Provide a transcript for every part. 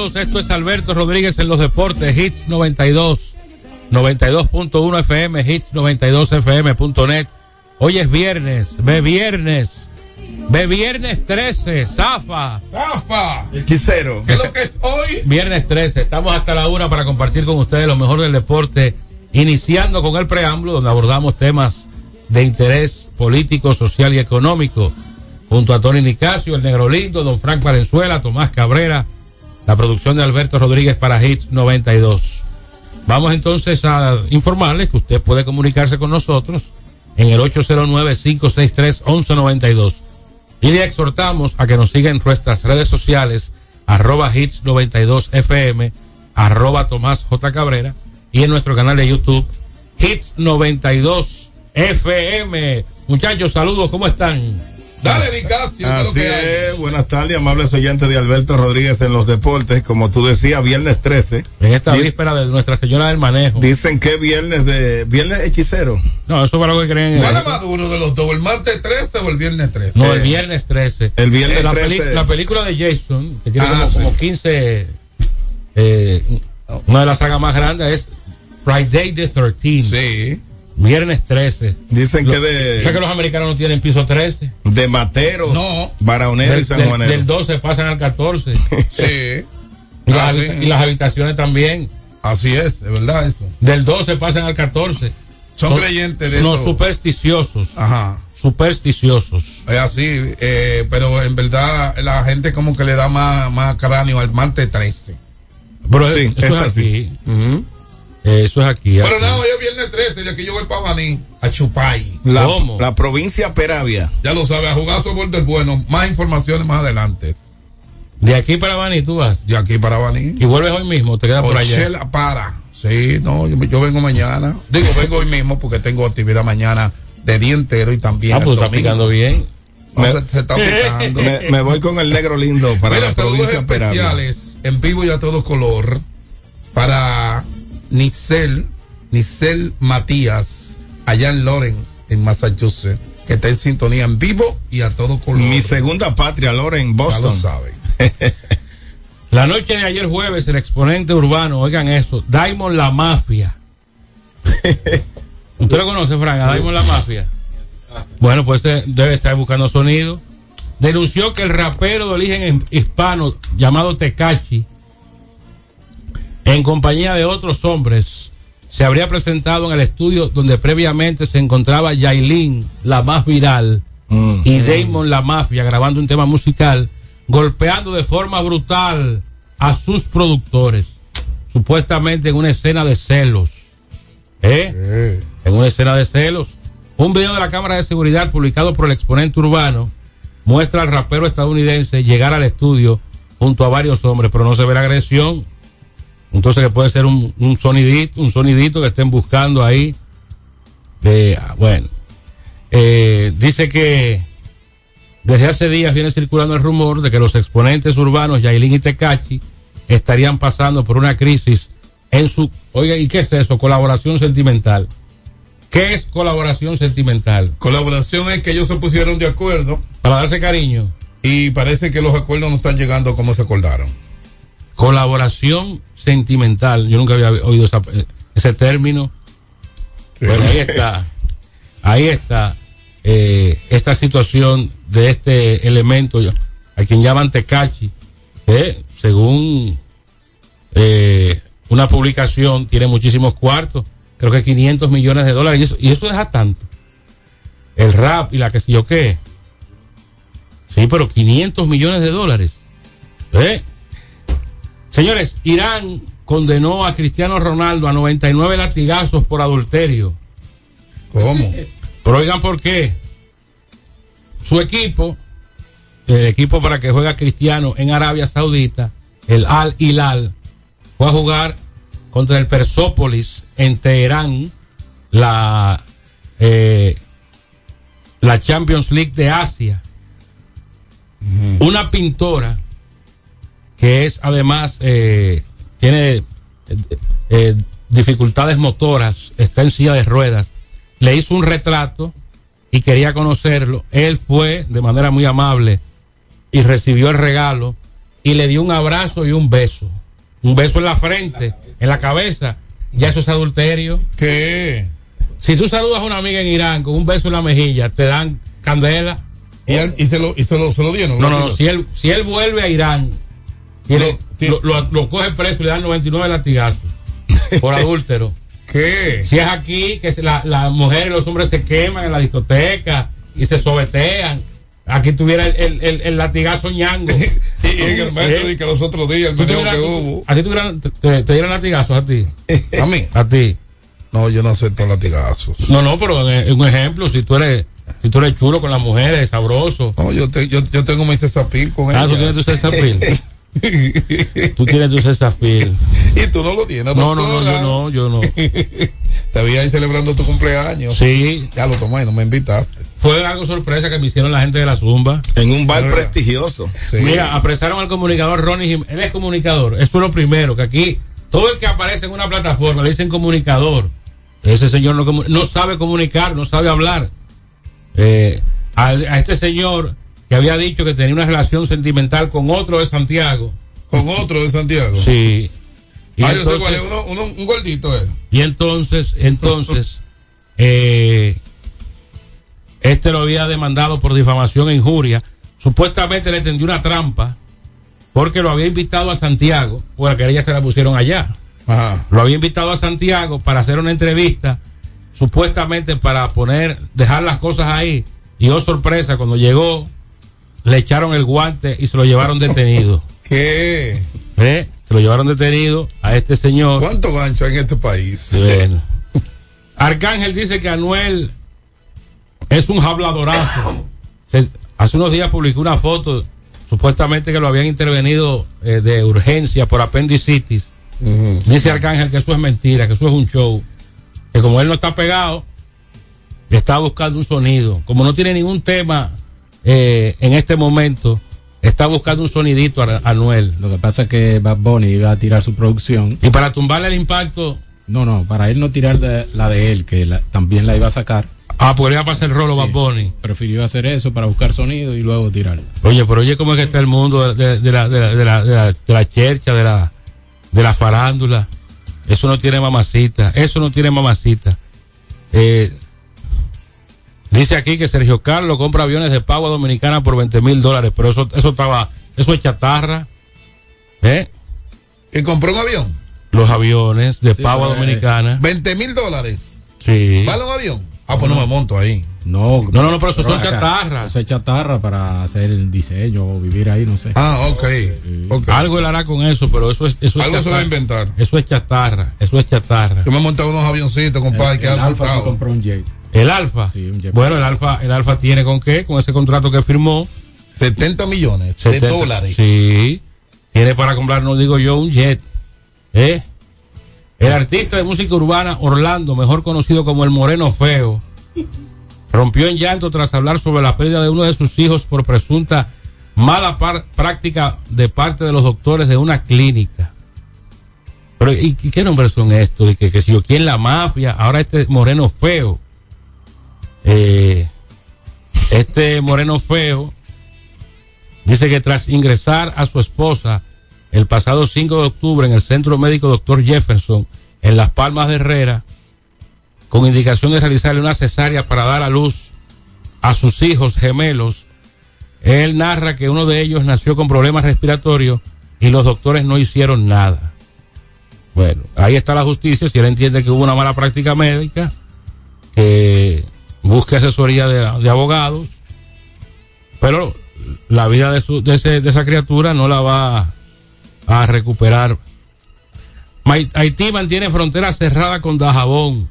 bienvenidos. Esto es Alberto Rodríguez en los deportes, Hits 92, 92.1 FM, Hits 92FM.net. Hoy es viernes, ve viernes, ve viernes 13, Zafa. Zafa. Hechicero. ¿Qué es lo que es hoy? Viernes 13, estamos hasta la una para compartir con ustedes lo mejor del deporte, iniciando con el preámbulo donde abordamos temas de interés político, social y económico junto a Tony Nicasio, el Negro Lindo, Don Frank Valenzuela, Tomás Cabrera, la producción de Alberto Rodríguez para Hits 92. Vamos entonces a informarles que usted puede comunicarse con nosotros en el 809-563-1192 y le exhortamos a que nos siga en nuestras redes sociales arroba hits 92 FM, arroba Tomás J. Cabrera y en nuestro canal de YouTube Hits 92 FM. Muchachos, saludos, ¿cómo están? Dale, Nicasio. Así es, buenas tardes, amables oyentes de Alberto Rodríguez en los deportes. Como tú decías, viernes 13. En esta Dice- víspera de Nuestra Señora del Manejo. Dicen que viernes de. Viernes hechicero. No, eso para lo que creen. ¿Cuál es más duro de los dos? ¿El martes 13 o el viernes 13? No, el viernes 13. El viernes la, peli- 13. la película de Jason, que tiene Ah, como, sí. como 15. eh, una de las sagas más grandes es Friday the 13. Sí. Viernes 13. Dicen que de. ¿Sabes que los americanos no tienen piso 13? De Materos, No. Baraonero y Del, San del- Juanero. del 12 pasan al 14. Sí. y, las, Ah, sí. y las habitaciones también. Así es, de verdad eso. Del 12 pasan al 14. Son creyentes de No, eso. supersticiosos. Ajá. Supersticiosos. Es así, eh, pero en verdad la gente como que le da más, más cráneo al martes 13. Pero Sí, eso es así. Eh, Eso es aquí. Pero así. nada, hoy es viernes 13 y aquí yo voy para Baní a Chupay. La, ¿Cómo? la provincia Peravia. Ya lo sabe, a jugar softball del bueno. Más informaciones más adelante. De aquí para Bani tú vas. De aquí para Baní. Y vuelves hoy mismo, te quedas por allá. Para. Sí, no, yo, yo vengo mañana. Digo, vengo hoy mismo porque tengo actividad mañana de día entero y también Ah, pues está picando bien. No, Me- se, se está picando. Me, me voy con el negro lindo para Mira, la saludos provincia Peravia. especiales en vivo y a todo color para Nicel, Nicel Matías, allá en Lawrence, en Massachusetts, que está en sintonía en vivo y a todo color. Mi segunda patria, Loren, ya lo Boston. saben. La noche de ayer jueves, el exponente urbano, oigan eso, Diamond la Mafia. ¿Usted lo conoce, Frank? A Diamond la Mafia. Bueno, pues debe estar buscando sonido. Denunció que el rapero de origen hispano llamado Tecachi, en compañía de otros hombres, se habría presentado en el estudio donde previamente se encontraba Yailin, la más viral, Mm. y Damon la mafia grabando un tema musical, golpeando de forma brutal a sus productores, supuestamente en una escena de celos. ¿Eh? En una escena de celos. Un video de la cámara de seguridad publicado por el exponente urbano muestra al rapero estadounidense llegar al estudio junto a varios hombres, pero no se ve la agresión. Entonces que puede ser un, un sonidito, un sonidito que estén buscando ahí. Eh, bueno. Eh, dice que desde hace días viene circulando el rumor de que los exponentes urbanos Yailin y Tecachi estarían pasando por una crisis en su... Oiga, ¿y qué es eso? Colaboración sentimental. ¿Qué es colaboración sentimental? Colaboración es que ellos se pusieron de acuerdo Para darse cariño. y parece que los acuerdos no están llegando como se acordaron. Colaboración sentimental. Yo nunca había oído esa- eh, ese término. Bueno, ahí está. Ahí está eh, esta situación de este elemento, a quien llaman Tecachi, que según eh, una publicación tiene muchísimos cuartos, creo que 500 millones de dólares, y eso, y eso deja tanto. El rap y la que sé yo qué. Sí, pero 500 millones de dólares. ¿Eh? Señores, Irán condenó a Cristiano Ronaldo a 99 latigazos por adulterio. ¿Cómo? Pero oigan por qué. Su equipo, el equipo para que juega Cristiano en Arabia Saudita, el Al Hilal, fue a jugar contra el Persópolis en Teherán la, eh, la Champions League de Asia. Una pintora que es además, eh, tiene eh, eh, dificultades motoras, está en silla de ruedas, le hizo un retrato y quería conocerlo. Él fue de manera muy amable y recibió el regalo y le dio un abrazo y un beso. Un beso en la frente, en la cabeza. Ya eso es adulterio. ¿Qué? Si tú saludas a una amiga en Irán con un beso en la mejilla, te dan candela. ¿Y, él- y se, lo, y se, lo, se lo dieron? No, no, no. Si él, si él vuelve a Irán, Pero, lo, lo- lo coge preso y le dan 99 latigazos por adúltero. ¿Qué? Si es aquí, que se- la- las mujeres y los hombres se queman en la discoteca y se sobetean. Aquí tuviera el, el, el- latigazo ñango. Y, y en el metro, ¿Eh? y que los otros días, el ¿Tú meneo que tú- hubo. ¿A ti tuvieran- te, te- dieran latigazos a ti? ¿A mí? A ti. No, yo no acepto latigazos. No, no, pero un ejemplo, si tú eres, si tú eres chulo con las mujeres, sabroso. No, yo, te, yo, yo tengo mi cesapil con Ah, tú ella. tienes tu cesapil. Tú tienes tu cesapil. y tú no lo tienes, No, no, no, yo no, yo no. Te vi ahí celebrando tu cumpleaños. Sí, Ya lo tomé, no me invitaste. fue algo sorpresa que me hicieron la gente de la Zumba. En un bar Pero- prestigioso. Sí. Mira, apresaron al comunicador Ronnie Jiménez. Él es comunicador. Eso es lo primero, que aquí todo el que aparece en una plataforma le dicen comunicador. Ese señor no, sabe comunicar, no sabe hablar. Eh, a, a este señor que había dicho que tenía una relación sentimental con otro de Santiago. Con otro de Santiago. Sí. Y ah, yo sé entonces- cuál es, uno, uno, un gordito él. Y entonces, entonces, eh, este lo había demandado por difamación e injuria. Supuestamente le tendió una trampa porque lo había invitado a Santiago, porque la querella se la pusieron allá. Ajá. Lo había invitado a Santiago para hacer una entrevista, supuestamente para poner, dejar las cosas ahí. Y oh sorpresa, cuando llegó, le echaron el guante y se lo llevaron detenido. ¿Qué? ¿Eh? Se lo llevaron detenido a este señor. ¿Cuánto gancho hay en este país? Bueno. Arcángel dice que Anuel es un habladorazo. Se- hace unos días publicó una foto, supuestamente que lo habían intervenido eh, de urgencia por apendicitis. Dice Arcángel que eso es mentira, que eso es un show. Que como él no está pegado, está buscando un sonido. Como no tiene ningún tema eh, en este momento, está buscando un sonidito a a Anuel. Lo que pasa es que Bad Bunny iba a tirar su producción. Y para tumbarle el impacto, No, no, para él no tirar de- la de él, que la- también la iba a sacar. ah, podría pasar el rolo Sí. Bad Bunny. Prefirió hacer eso para buscar sonido y luego tirarla. Oye, pero oye, ¿cómo es que está el mundo de, de la, de, la, de, la, de, la, de la chercha, de la, de la farándula? Eso no tiene mamacita, eso no tiene mamacita. Eh, dice aquí que Sergio Carlos compra aviones de pago a Dominicana por 20 mil dólares, pero eso, eso estaba, eso es chatarra. ¿Eh? ¿Y compró un avión? Los aviones de Sí, pago a eh, Dominicana. 20 mil dólares. Sí. ¿Vale un avión? Ah, pues no me monto ahí. No, No, no, no, pero eso son acá, chatarras. Eso es chatarra para hacer el diseño o vivir ahí, no sé. Ah, ok. ok. Algo él hará con eso, pero eso es, eso es Algo se va a chatarra. inventar. Eso es chatarra, eso es chatarra. Yo me monté unos avioncitos, el, compadre, que el Alfa se soltado. compró un jet. El Alfa. Sí, un jet. bueno, el Alfa, el Alfa tiene con qué? Con ese contrato que firmó. 70 millones 70. de dólares. Sí. Tiene para comprar, no digo yo, un jet. ¿Eh? El artista de música urbana Orlando, mejor conocido como el Moreno Feo, rompió en llanto tras hablar sobre la pérdida de uno de sus hijos por presunta mala par- práctica de parte de los doctores de una clínica. Pero, ¿y, y qué nombres son estos? Y que, que si yo, ¿quién la mafia? Ahora este Moreno Feo. Eh, este Moreno Feo dice que tras ingresar a su esposa el pasado 5 de octubre en el Centro Médico Dr. Jefferson en Las Palmas de Herrera, con indicación de realizarle una cesárea para dar a luz a sus hijos gemelos, él narra que uno de ellos nació con problemas respiratorios y los doctores no hicieron nada. Bueno, ahí está la justicia, si él entiende que hubo una mala práctica médica, que busque asesoría de, de abogados, pero la vida de, su, de, ese- de esa criatura no la va a recuperar. Haití mantiene frontera cerrada con Dajabón.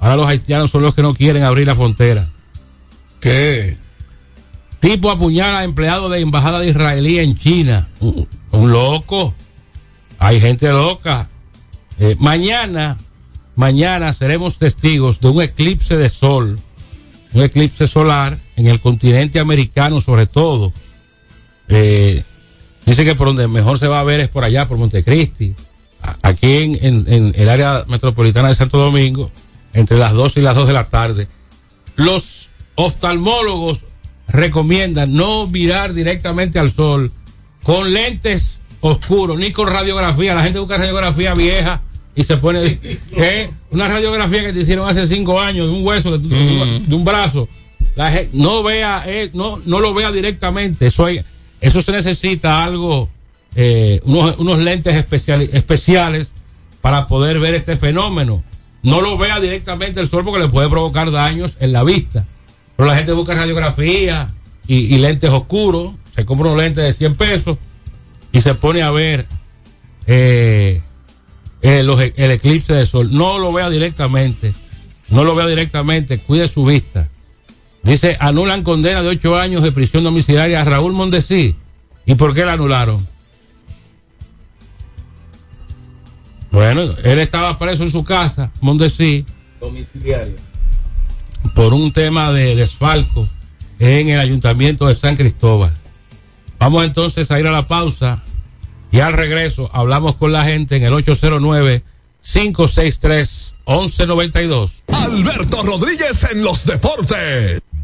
Ahora los haitianos son los que no quieren abrir la frontera. ¿Qué? Tipo apuñala a empleado de embajada de israelí en China. Un, un loco. Hay gente loca. Eh, mañana, mañana seremos testigos de un eclipse de sol un eclipse solar en el continente americano sobre todo. Eh, dice que por donde mejor se va a ver es por allá, por Montecristi, aquí en el área metropolitana de Santo Domingo, entre las 2 y las 2 de la tarde. Los oftalmólogos recomiendan no mirar directamente al sol con lentes oscuros, ni con radiografía. La gente busca radiografía vieja y se pone ¿eh? una radiografía que te hicieron hace cinco años de un hueso, de, de- de un brazo. La gen- no vea, eh, no, no lo vea directamente. Eso hay, eso se necesita algo, eh, unos, unos lentes especial- especiales para poder ver este fenómeno. No lo vea directamente el sol porque le puede provocar daños en la vista. Pero la gente busca radiografía y, y lentes oscuros, se compra unos lentes de 100 pesos y se pone a ver eh, eh, los e- el eclipse de sol. No lo vea directamente, no lo vea directamente, cuide su vista. Dice, anulan condena de 8 años de prisión domiciliaria a Raúl Mondesí. ¿Y por qué la anularon? Bueno, él estaba preso en su casa, Mondesí, Domiciliario. por un tema de desfalco en el ayuntamiento de San Cristóbal. Vamos entonces a ir a la pausa y al regreso hablamos con la gente en el 809-563-1192. Alberto Rodríguez en los deportes.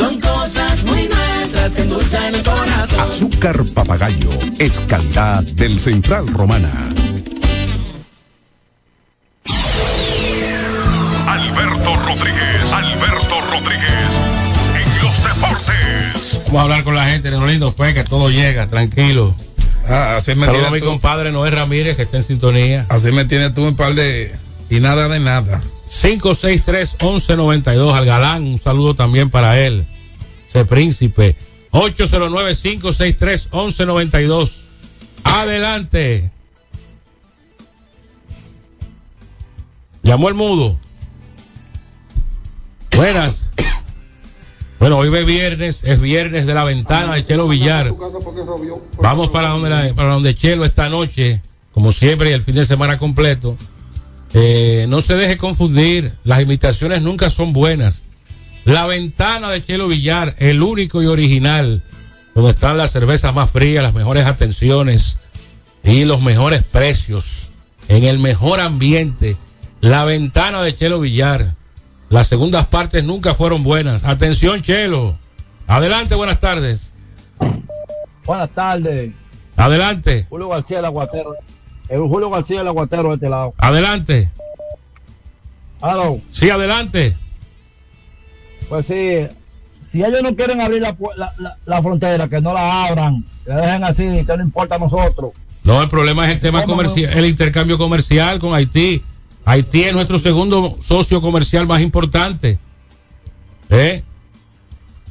Son cosas muy nuestras que endulzan el corazón. Azúcar papagayo es calidad del Central Romana. Alberto Rodríguez, Alberto Rodríguez, en los deportes. Vamos a hablar con la gente. Lo lindo fue que todo llega, tranquilo. Ah, así me Saludos a mi tú. compadre Noé Ramírez, que está en sintonía. Así me tienes tú un par de. Y nada de nada. 563-1192 al galán. Un saludo también para él, ese príncipe. 809-563-1192. Adelante. Llamó el mudo. Buenas. Bueno, hoy es viernes, es viernes de la ventana de Chelo Villar. Vamos para donde, para donde Chelo esta noche, como siempre, y el fin de semana completo. Eh, no se deje confundir, las imitaciones nunca son buenas. La ventana de Chelo Villar, el único y original, donde están las cervezas más frías, las mejores atenciones y los mejores precios, en el mejor ambiente. La ventana de Chelo Villar. Las segundas partes nunca fueron buenas. Atención, Chelo. Adelante, buenas tardes. Buenas tardes. Adelante, Julio García del Aguatero. Eh, Julio García del Aguatero de este lado. adelante. Aló. Sí, adelante. Pues sí, si ellos no quieren abrir la, la, la- la frontera, que no la abran, que la dejen así, que no importa a nosotros. No, el problema es el tema comercial, el intercambio comercial con Haití. Haití es nuestro segundo socio comercial más importante. ¿Eh?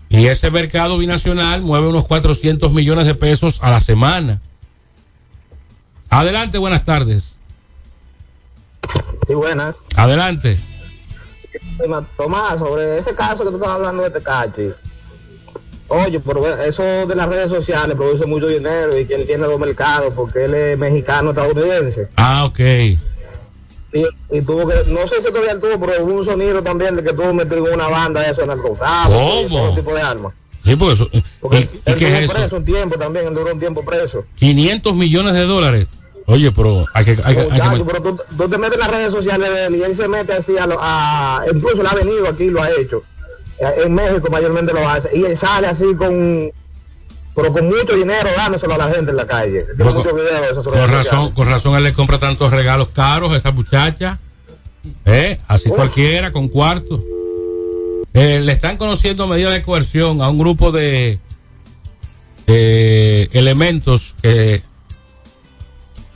Y ese mercado binacional mueve unos 400 millones de pesos a la semana. Adelante, buenas tardes. Sí, buenas. Adelante. Tomás, sobre ese caso que tú estabas hablando de Tecachi. Oye, pero eso de las redes sociales produce mucho dinero y que él tiene dos mercados porque él es mexicano estadounidense. Ah, ok. Y, y tuvo que, no sé si todavía él tuvo, pero hubo un sonido también de que tuvo metido en una banda de eso en narcotráfico y ¿Cómo? tipo de armas. Sí, porque eso, ¿y, Porque y él qué estuvo es eso? preso un tiempo también, él duró un tiempo preso. 500 millones de dólares. Oye, pero hay que, hay que- pero tú, tú te metes en las redes sociales de él y él se mete así a, lo- a incluso él ha venido aquí lo ha hecho Eh, en México mayormente lo hace y él sale así con pero con mucho dinero dándoselo a la gente en la calle Con- muchos videos de Con razón, con razón él le compra tantos regalos caros a esa muchacha. ¿Eh? Así cualquiera, con cuarto. Eh, le están conociendo medidas de coerción a un grupo de eh, elementos que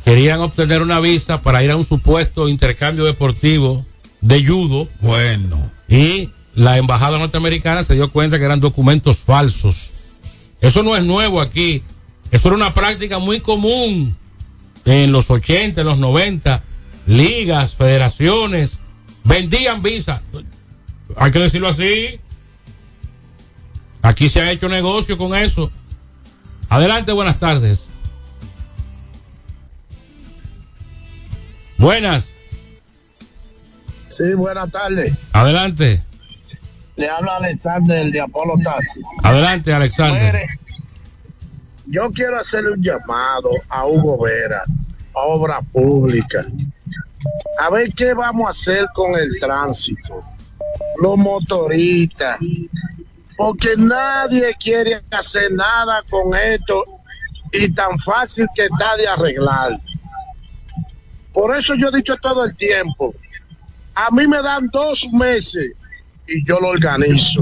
querían obtener una visa para ir a un supuesto intercambio deportivo de judo. Bueno. Y la embajada norteamericana se dio cuenta que eran documentos falsos. Eso no es nuevo aquí. Eso era una práctica muy común en los 80, en los 90. Ligas, federaciones, vendían visas. Hay que decirlo así. Aquí se ha hecho negocio con eso. Adelante, buenas tardes. Buenas, Sí, buenas tardes. adelante. Le habla Alexander de Apolo Taxi. Adelante, Alexander. Yo quiero hacerle un llamado a Hugo Vera, a obra pública. A ver qué vamos a hacer con el tránsito, los motoristas, porque nadie quiere hacer nada con esto y tan fácil que está de arreglar. Por eso yo he dicho todo el tiempo, a mí me dan dos meses y yo lo organizo.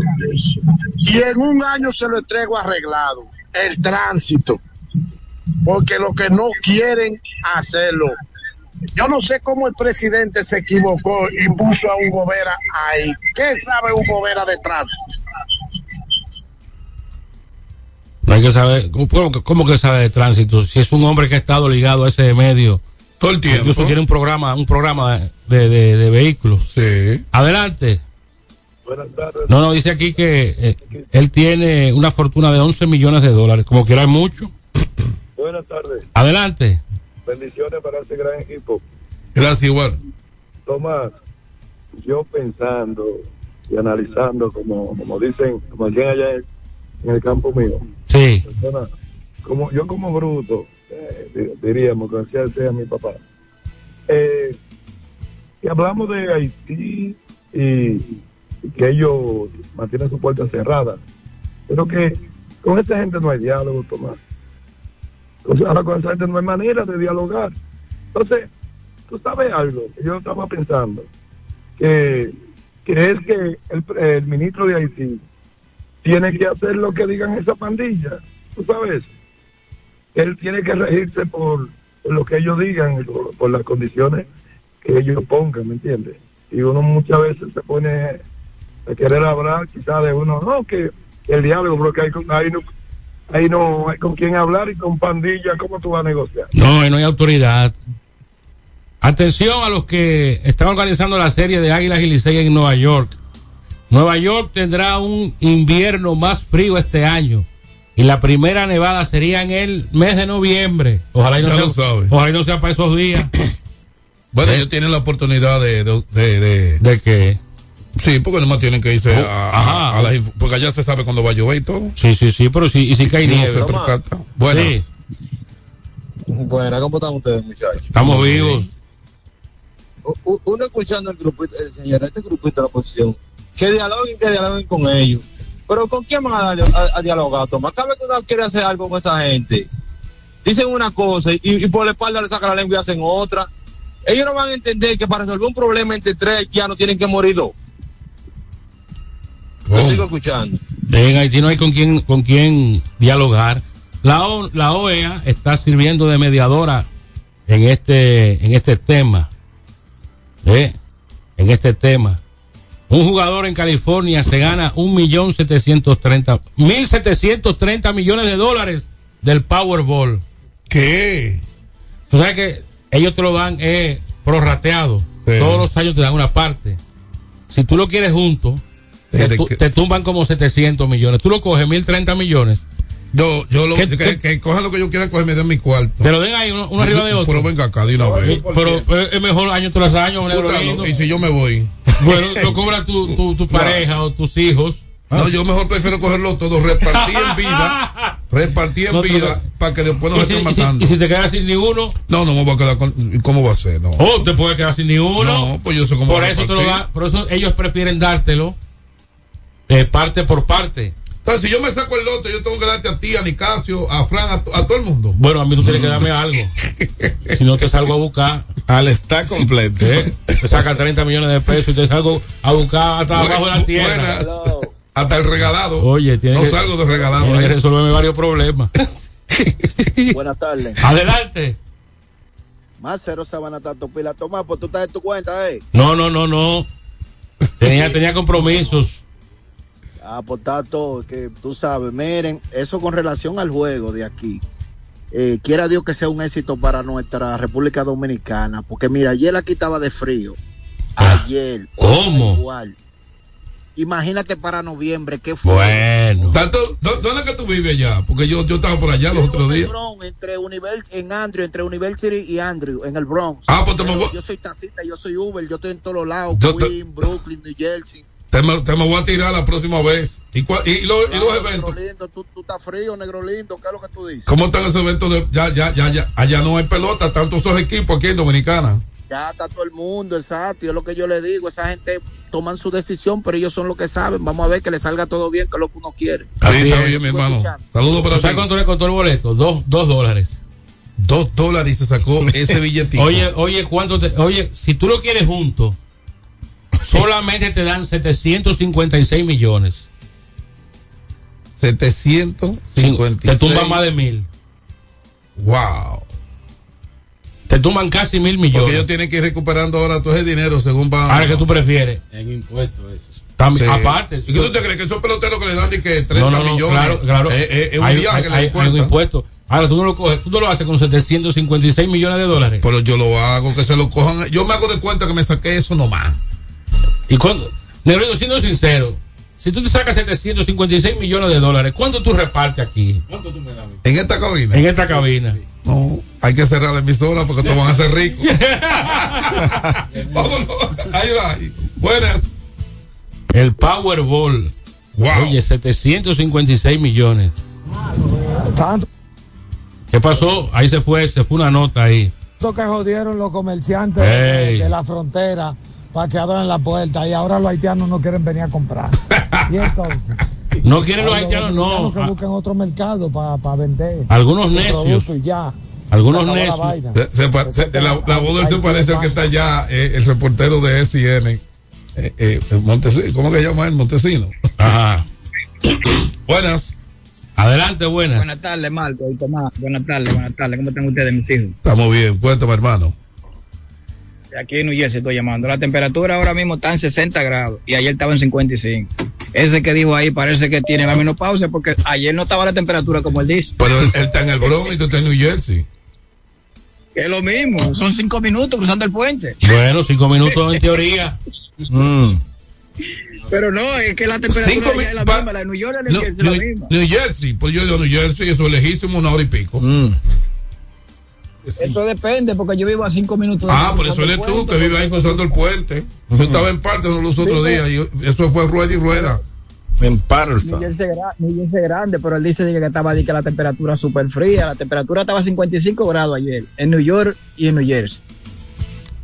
Y en un año se lo entrego arreglado, el tránsito. Porque lo que no quieren hacerlo. Yo no sé cómo el presidente se equivocó y puso a Hugo Vera ahí. ¿Qué sabe Hugo Vera de tránsito? No hay que saber, ¿cómo, cómo que- sabe de tránsito? Si es un hombre que ha estado ligado a ese medio. Todo el tiempo. Incluso tiene un programa, un programa de, de- de vehículos. Sí. Adelante. Buenas tardes. No, no, dice aquí que eh, él tiene una fortuna de 11 millones de dólares. Como quiera, es mucho. Buenas tardes. Adelante. Bendiciones para este gran equipo. Gracias, igual. Tomás, yo pensando y analizando, como, como dicen, como decían allá en, en el campo mío, Sí. persona, como yo como bruto, eh, di- diríamos, decía sea mi papá, eh, que hablamos de Haití y, y que ellos mantienen su puerta cerrada, pero que con esta gente no hay diálogo, Tomás. Entonces, ahora con esa gente no hay manera de dialogar. Entonces, tú sabes algo, que yo estaba pensando, que, que es que el, el ministro de Haití tiene que hacer lo que digan esa pandilla, tú sabes, él tiene que regirse por, lo que ellos digan, por, las condiciones que ellos pongan, ¿me entiendes? Y uno muchas veces se pone a querer hablar quizás de uno, no, que, el diálogo, porque ahí, ahí, no, no hay con quién hablar y con pandilla, ¿cómo tú vas a negociar? No, no hay autoridad. Atención a los que están organizando la serie de Águilas y Licey en Nueva York. Nueva York tendrá un invierno más frío este año. Y la primera nevada sería en el mes de noviembre. Ojalá y no, Ya sea, ojalá y no sea para esos días. Bueno, ellos tienen la oportunidad de. ¿De, de, de, ¿De qué? Sí, porque nomás tienen que irse Oh, a, ajá. a las Porque allá se sabe cuándo va a llover y todo. Sí, sí, sí, pero sí, y si cae Y no nieve. se. Buenas. Buena, ¿cómo están ustedes, muchachos? Estamos vivos. Uno escuchando el grupito, el señor, este grupito de la oposición, que dialoguen, que dialoguen con ellos. Pero ¿con quién van a, a- a dialogar, Tomás? Cada vez que uno quiere hacer algo con esa gente, dicen una cosa y, y por la espalda le sacan la lengua y hacen otra. Ellos no van a entender que para resolver un problema entre tres ya no tienen que morir dos. Lo sigo escuchando. En Haití no hay con quién, con quién dialogar. La, O- la OEA está sirviendo de mediadora en este, en este tema. ¿Eh? En este tema. Un jugador en California se gana un millón setecientos treinta, mil setecientos treinta millones de dólares del Powerball. ¿Qué? Tú sabes que ellos te lo dan eh, prorrateado. Sí. Todos los años te dan una parte. Si tú lo quieres junto, te, que- te tumban como 700 millones. Tú lo coges 1030 millones. Yo, yo lo, ¿Qué- que, que cojan lo que yo quiera cogerme de mi cuarto. Te lo den ahí uno, uno arriba de otro. Pero venga acá, de una vez. Pero es mejor año tras año, negro Puta, lindo. no, y si yo me voy. Bueno, lo cobra tu, tu, tu pareja o tus hijos. No, yo mejor prefiero cogerlo todo, repartir en vida, repartir en No, vida, para que después no se si, estén y si- matando. y si te quedas sin ni uno, No, no me voy a quedar con. ¿y ¿Cómo va a ser? No. o te puedes quedar sin ni uno. No, pues yo sé cómo Por va a eso te lo da, por eso ellos prefieren dártelo eh, parte por parte. Entonces, si yo me saco el lote, yo tengo que darte a ti, a Nicasio, a Fran, a, to- a todo el mundo. Bueno, a mí tú tienes que darme algo. si no te salgo a buscar. Al está completo. ¿eh? Te saca 30 millones de pesos y te salgo a buscar hasta abajo de la tierra. Buenas. Hasta el regalado. Oye, tiene no que- salgo de regalado. Tienes que resolverme varios problemas. Buenas tardes. Adelante. Más cero sabana tanto pila. Tomás, pues tú estás en tu cuenta, eh. No, no, no, no. Tenía, tenía compromisos. Ah, pues está todo, que tú sabes. Miren, eso con relación al juego de aquí. Eh, quiera Dios que sea un éxito para nuestra República Dominicana. Porque mira, ayer aquí estaba de frío. Ayer. Ah, ¿Cómo? Igual. Imagínate para noviembre, ¿qué fue? Bueno. Tanto, ¿dó- ¿Dónde es que tú vives ya? Porque yo, yo estaba por allá los otros en el días. Bronx, entre Univers en Andrew, entre University y Andrew, en el Bronx. Ah, pues te yo soy taxista, yo soy Uber, yo estoy en todos los lados, Queens, Brooklyn, New Jersey. Te me, te me voy a tirar la próxima vez. ¿Y, cua- y, lo- y los eventos? Negro lindo, tú, tú estás frío, negro lindo, ¿qué es lo que tú dices? ¿Cómo están esos eventos? De, ya, ya, ya, ya. Allá no hay pelota, tanto esos equipos aquí en Dominicana. Ya está todo el mundo, exacto, y es lo que yo le digo, esa gente toman su decisión, pero ellos son los que saben, vamos a ver que le salga todo bien, que es lo que uno quiere. Sí, está es. bien, mi hermano. Saludos ¿Tú para sabes ti. cuánto le costó el boleto? Dos, dos dólares. Dos dólares y se sacó ese billetito. Oye, oye, ¿cuánto te, oye, si tú lo quieres junto, solamente te dan 756 millones. 756. Te tumban más de mil. Wow. Te tumban casi mil Porque millones. ellos tienen que ir recuperando ahora todo ese dinero según van. Ahora que tú prefieres. En impuestos eso. También, Sí. aparte. ¿Y qué tú te crees que esos peloteros que le dan de que 30 No, no, no, millones? claro, claro. eh, eh, es un hay, viaje hay- que le hay- hay un impuesto. Ahora tú no lo coges, tú no lo haces con 756 millones de dólares. Pero yo lo hago, que se lo cojan. Yo me hago de cuenta que me saqué eso nomás. Y cuando, Negrito, siendo sincero, si tú te sacas 756 millones de dólares, ¿cuánto tú repartes aquí? En esta cabina. En esta cabina. No, hay que cerrar la emisora porque todos van a ser ricos. Vámonos. Ahí va. Buenas. El Powerball. Wow. Oye, 756 millones. ¿Qué pasó? Ahí se fue, se fue una nota ahí. Esto que jodieron los comerciantes de la frontera para que abran la puerta y ahora los haitianos no quieren venir a comprar. y entonces. No quieren los haitianos, no. que busquen otro mercado para vender. Algunos necios. producto y ya. Algunos la necios. vaina. Se- se pa- se- la, la voz de él se parece al que está allá, eh, el reportero de SIN. Eh, eh, ¿Cómo que se llama él? Montesino. Ajá. Buenas. Adelante, buenas. Buenas tardes, Marco y Tomás. Buenas tardes, buenas tardes. ¿Cómo están ustedes, mis hijos? Estamos bien. Cuéntame, hermano. De Aquí en New Jersey estoy llamando. La temperatura ahora mismo está en 60 grados y ayer estaba en 55. Ese que dijo ahí parece que tiene la menopausia porque ayer no estaba la temperatura como él dice. Pero él, él está en el Bronx y tú estás en New Jersey. Que es lo mismo. Son cinco minutos cruzando el puente. Bueno, cinco minutos en teoría. Mm. Pero no, es que la temperatura Cinco allá es la misma, la de New York y de No, es la New, misma. New Jersey, pues yo digo New Jersey, eso es lejísimo, una hora y pico. Mm. Eso depende, porque yo vivo a cinco minutos. de- Ah, por eso eres tú que vives ahí cruzando el puente. Yo estaba en parte los otros Sí, días y eso fue rueda y rueda. En New Jersey es grande, pero él dice que estaba que la temperatura súper fría. La temperatura estaba a 55 grados ayer, en New York y en New Jersey.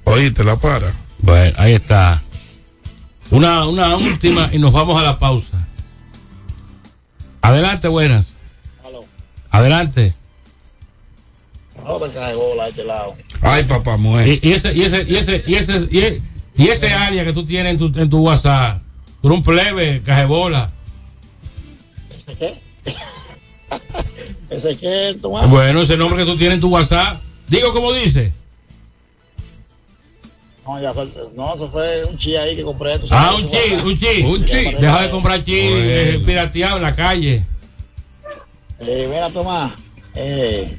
Oye, te la para. Bueno, ahí está. Una, una última y nos vamos a la pausa. Adelante, buenas. Adelante. No te cae bola a este lado. Ay, papá, mujer. Y, y ese, y ese, y ese, y ese, y e- y ese área que tú tienes en tu, en tu WhatsApp. Eres un plebe, cajebola. ¿Ese qué? ¿Ese qué, Tomás? Bueno, ese nombre que tú tienes en tu WhatsApp. Digo como dice. No, ya fue, no, eso fue un chi ahí que compré. Ah, un chi, un chi. Un chi. Deja de comprar chi eh, pirateado en la calle. Sí, mira, Tomás, eh,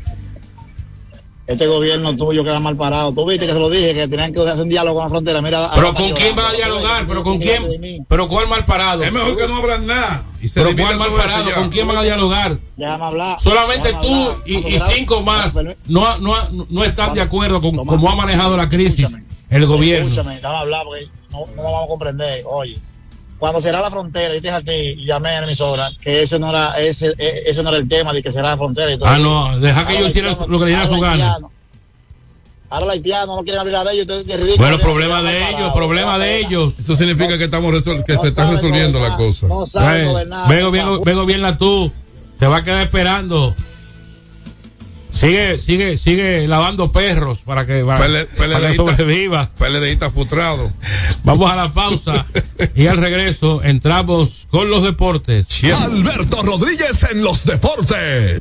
este gobierno tuyo queda mal parado. Tú viste que se lo dije, que tenían que hacer un diálogo con la frontera. Mira, Pero con quién va a dialogar, pero con quién, pero cuál mal parado. Es mejor que no hablan nada. Y se Pero cuál mal parado, con quién van a dialogar. Déjame hablar. Solamente déjame tú hablar. y, cinco más no, no, no están de acuerdo con cómo ha manejado la crisis el gobierno. Escúchame, déjame hablar porque no, no lo vamos a comprender. Oye, cuando será la frontera, yo te dije a ti y llamé a la emisora que ese no era, ese, e- ese no era el tema de que será la frontera. y todo. Ah, no, deja que ellos hicieran lo que le diera ahora su gana. haitiano- Ahora los haitianos no quieren abrir la de ellos. entonces, es ridículo. Bueno, problema de ellos, problema de ellos. Eso significa que estamos resol- que no se está resolviendo la cosa. No saben. Vengo bien, vengo bien la tú. Te va a quedar esperando. Sigue, sigue, sigue lavando perros para que, para, Pele- para que sobreviva. Frustrado. Vamos a la pausa y al regreso entramos con los deportes. Alberto Rodríguez en los deportes.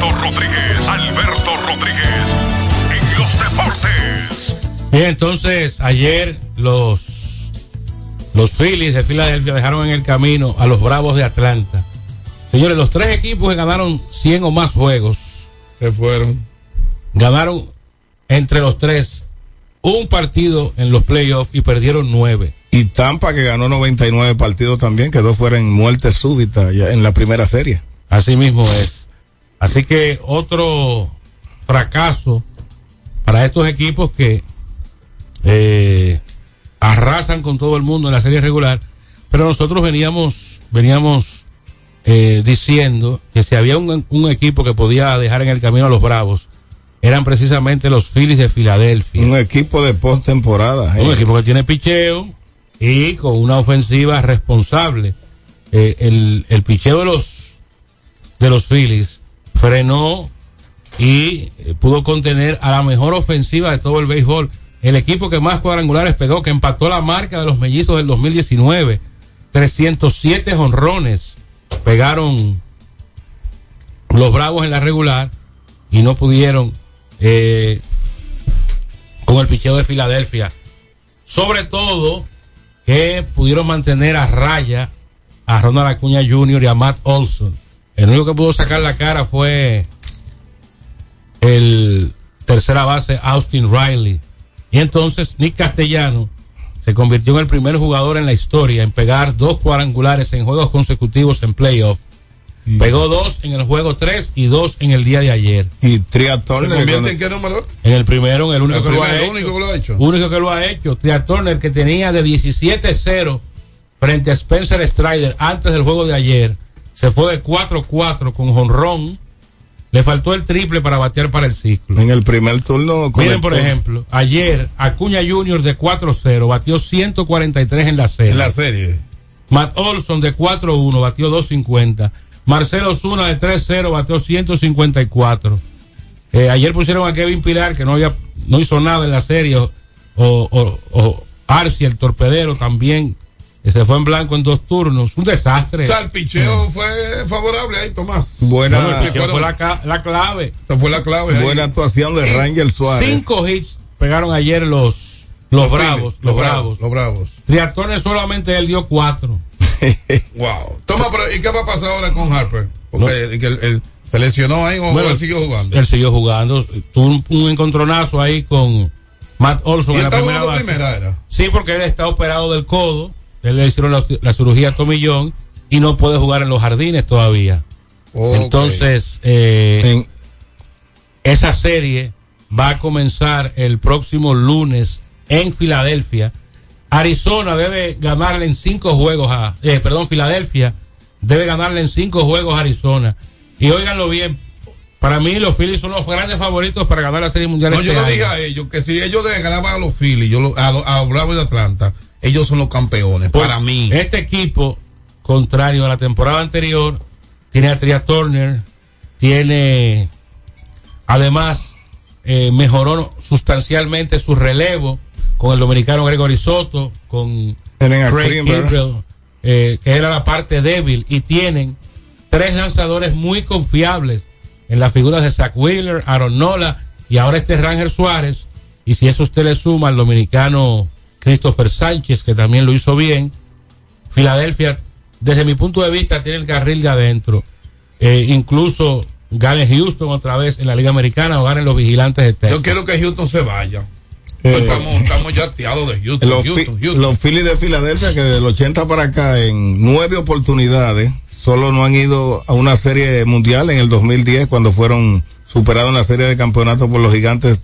Alberto Rodríguez, Alberto Rodríguez, en los deportes. Bien, entonces ayer los los Phillies de Filadelfia dejaron en el camino a los Bravos de Atlanta. Señores, los tres equipos que ganaron 100 o más juegos Se fueron. ganaron entre los tres un partido en los playoffs y perdieron nueve. Y Tampa, que ganó 99 partidos también, quedó fuera en muerte súbita ya en la primera serie. Así mismo es. Así que otro fracaso para estos equipos que eh, arrasan con todo el mundo en la serie regular. Pero nosotros veníamos, veníamos eh, diciendo que si había un, un equipo que podía dejar en el camino a los Bravos, eran precisamente los Phillies de Filadelfia. Un equipo de postemporada. Un eh. equipo que tiene picheo y con una ofensiva responsable. Eh, el, el picheo de los de los Phillies frenó y eh, pudo contener a la mejor ofensiva de todo el béisbol. El equipo que más cuadrangulares pegó, que empató la marca de los mellizos del 2019. 307 honrones pegaron los Bravos en la regular y no pudieron eh, con el picheo de Filadelfia. Sobre todo que pudieron mantener a raya a Ronald Acuña Jr. y a Matt Olson. El único que pudo sacar la cara fue el tercera base Austin Riley. Y entonces Nick Castellano se convirtió en el primer jugador en la historia en pegar dos cuadrangulares en juegos consecutivos en playoff. Pegó dos en el juego 3 y dos en el día de ayer. Y Tria Turner. ¿Se convierte en qué número? En el primero, en el único El que lo ha primero, hecho. único que lo ha hecho. Único que lo ha hecho. Tria Turner que tenía de 17-0 frente a Spencer Strider antes del juego de ayer. Se fue de 4-4 con jonrón. Le faltó el triple para batear para el ciclo. En el primer turno. Miren, conectó- por ejemplo, ayer Acuña Jr. de 4-0 batió 143 en la serie. En la serie. Matt Olson de 4-1 batió 250. Marcelo Zuna de 3-0 batió 154. Eh, ayer pusieron a Kevin Pilar que no había no hizo nada en la serie o, o, o Arce el torpedero también que se fue en blanco en dos turnos. Un desastre. O sea, el picheo fue favorable ahí, Tomás. Buena- el fueron- fue la, clave. Esa fue la clave. ahí. Buena actuación de Rangel Suárez. Cinco hits pegaron ayer los los, Los bravos, los bravos. Los bravos. Triatones solamente él dio cuatro. Wow. Toma, pero ¿y qué va a pasar ahora con Harper? Porque se lesionó ahí o Bueno, él siguió jugando. Él siguió jugando. Tuvo un, un encontronazo ahí con Matt Olson ¿Y en la primera base. primera era? Sí, porque él está operado del codo. Él le hicieron la, la cirugía a tomillón y no puede jugar en los jardines todavía. Entonces, eh, esa serie va a comenzar el próximo lunes en Filadelfia. Arizona debe ganarle en cinco juegos a, eh, perdón, Filadelfia debe ganarle en cinco juegos a Arizona. Y óiganlo bien, para mí los Phillies son los grandes favoritos para ganar la Serie Mundial. No, este yo le año. dije a ellos que si ellos ganaban a los Phillies, yo lo- a, a los Bravos de Atlanta, ellos son los campeones. Pues, para mí. Este equipo, contrario a la temporada anterior, tiene a Tria Turner, tiene, además, eh, mejoró sustancialmente su relevo con el dominicano Gregory Soto, con Tienen a Craig Kimbrel. Kimbrel, eh, que era la parte débil, y tienen tres lanzadores muy confiables en las figuras de Zach Wheeler, Aaron Nola y ahora este Ranger Suárez. Y si eso usted le suma al dominicano Christopher Sánchez, que también lo hizo bien, Filadelfia, desde mi punto de vista, tiene el carril de adentro. Eh, incluso gane Houston otra vez en la Liga Americana o ganen los vigilantes de Texas. Yo quiero que Houston se vaya. Eh, estamos, estamos ya hastiados de Houston. Los, Houston, Fi- Houston. los Phillies de Filadelfia, que del 80 para acá, en nueve oportunidades, solo no han ido a una serie mundial en el 2010, cuando fueron superados en la serie de campeonato por los gigantes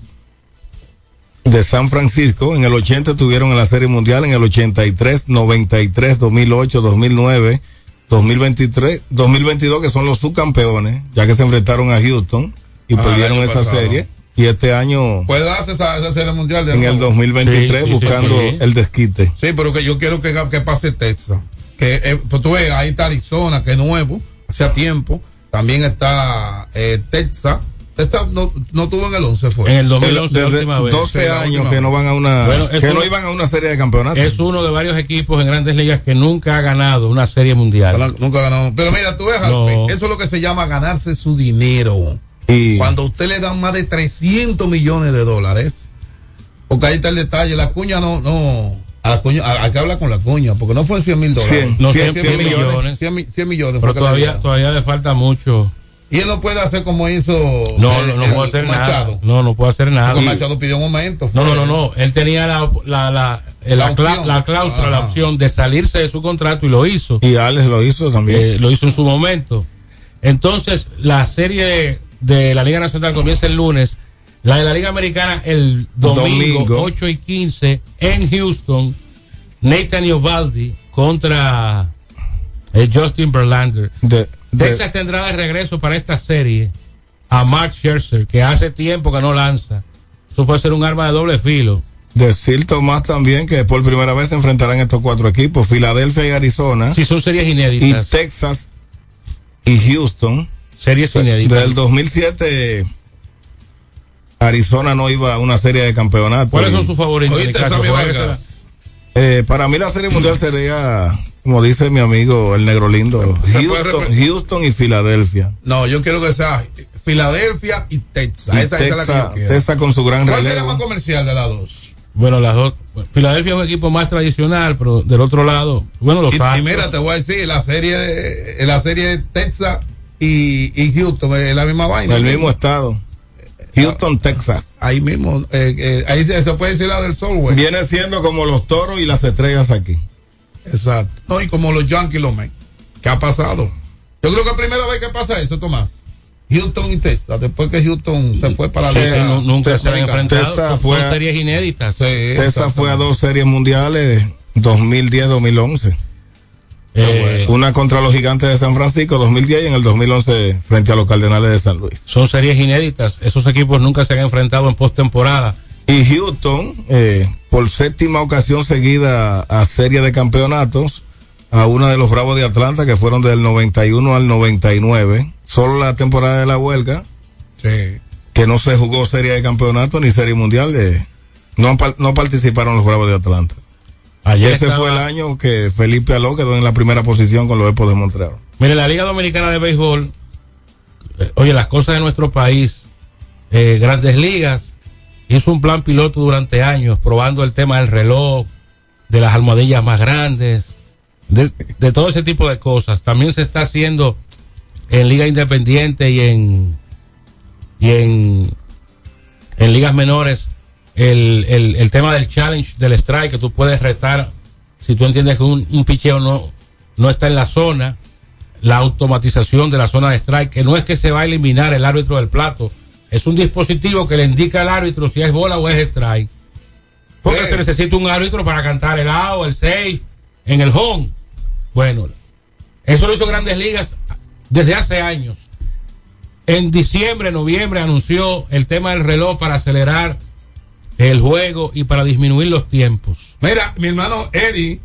de San Francisco. En el 80 estuvieron en la serie mundial, en el 83, 93, 2008, 2009, 2023, 2022, que son los subcampeones, ya que se enfrentaron a Houston y Ah, perdieron esa pasado. serie. Y este año, Puede darse esa, esa serie mundial de en el nuevo? 2023, Sí, sí, buscando sí, sí. el desquite. Sí, pero que yo quiero que, que pase Texas. Que, eh, pues tú ves, ahí está Arizona, que es nuevo, hace tiempo. También está eh, Texas. Texas no, no tuvo en el 11, fue. En el 2011 la Desde última vez. 12 Sí, la años que no van a una Bueno, que no uno- iban a una serie de campeonatos. Es uno de varios equipos en grandes ligas que nunca ha ganado una serie mundial. Ojalá Nunca ganó. Pero mira, tú ves, No. Eso es lo que se llama ganarse su dinero. Y Cuando a usted le dan más de 300 millones de dólares, porque ahí está el detalle, la cuña no, no, a la cuña, a- hay que hablar con la cuña, porque no fue 100 mil dólares. Cien, No, cien, 100 millones. 100, mi- 100 millones. Pero fue que le todavía, todavía le falta mucho. Y él no puede hacer como hizo No, el- no, no el puede hacer Machado. nada. No, no puede hacer nada. Porque Machado pidió un aumento. No, no, no, no. Él tenía la, la, la, la, La la cláusula, la Ajá. opción de salirse de su contrato y lo hizo. Y Alex lo hizo también. Eh, lo hizo en su momento. Entonces, la serie de la Liga Nacional comienza el lunes. La de la Liga Americana el domingo, Domingo. 8 y 15 en Houston. Nathan Iovaldi contra eh, Justin Verlander. De- de- Texas tendrá de regreso para esta serie a Mark Scherzer, que hace tiempo que no lanza. Eso puede ser un arma de doble filo. Decir Tomás también que por primera vez se enfrentarán estos cuatro equipos, Filadelfia y Arizona, Si son series y inéditas. Texas y Houston. Series inéditas. Del 2007 Arizona no iba a una serie de campeonato. ¿Cuáles son Y- sus favoritos? Oíste. Vargas. Eh, para mí la serie mundial sería, como dice mi amigo el negro lindo, Houston, y Filadelfia. No, yo quiero que sea Filadelfia y Texas. Y esa, esa es la que yo Texas, quiero. Texas con su gran ¿Cuál sería relevo. más comercial de las dos? Bueno, las dos. Filadelfia es un equipo más tradicional, pero del otro lado, bueno, los Y, y mira, te voy a decir, la serie de, la serie de Texas y, y Houston es la misma vaina. El mismo estado. Houston, Texas. Ahí mismo, eh, eh, ahí se se puede decir la del sol, güey. Viene siendo como los toros y las estrellas aquí. Exacto. No, y como los Yankees los men. ¿Qué ha pasado? Yo creo que es primera vez que pasa eso, Tomás. Houston y Texas, después que Houston se fue para Sí, la nu- nunca se han enfrentado. Texas Son- fue a- series inéditas. Sí, Texas fue a dos series mundiales 2010-2011. Eh, Una contra los gigantes de San Francisco 2010 y en el 2011 frente a los Cardenales de San Luis. son series inéditas. Esos equipos nunca se han enfrentado en postemporada. Y Houston, eh, por séptima ocasión seguida a serie de campeonatos, a una de los Bravos de Atlanta que fueron del 91 al 99. Solo la temporada de la huelga, Sí. que no se jugó serie de campeonato ni serie mundial, de, no, han par- no participaron los Bravos de Atlanta. Ayer Ese estaba- fue el año que Felipe Aló quedó en la primera posición con los Expos de Montreal. Mire, la Liga Dominicana de Béisbol, eh, oye, las cosas de nuestro país, eh, Grandes Ligas, hizo un plan piloto durante años, probando el tema del reloj, de las almohadillas más grandes, de, todo ese tipo de cosas. También se está haciendo en Liga Independiente y en, y en, ligas menores el, el, el tema del challenge del strike, que tú puedes retar si tú entiendes que un, un picheo no, no está en la zona, la automatización de la zona de strike, que no es que se va a eliminar el árbitro del plato, es un dispositivo que le indica al árbitro si es bola o es strike. Porque se necesita un árbitro para cantar el out, el safe, en el home. Bueno, eso lo hizo Grandes Ligas desde hace años. En diciembre, noviembre anunció el tema del reloj para acelerar el juego y para disminuir los tiempos. Mira, mi hermano Eddie,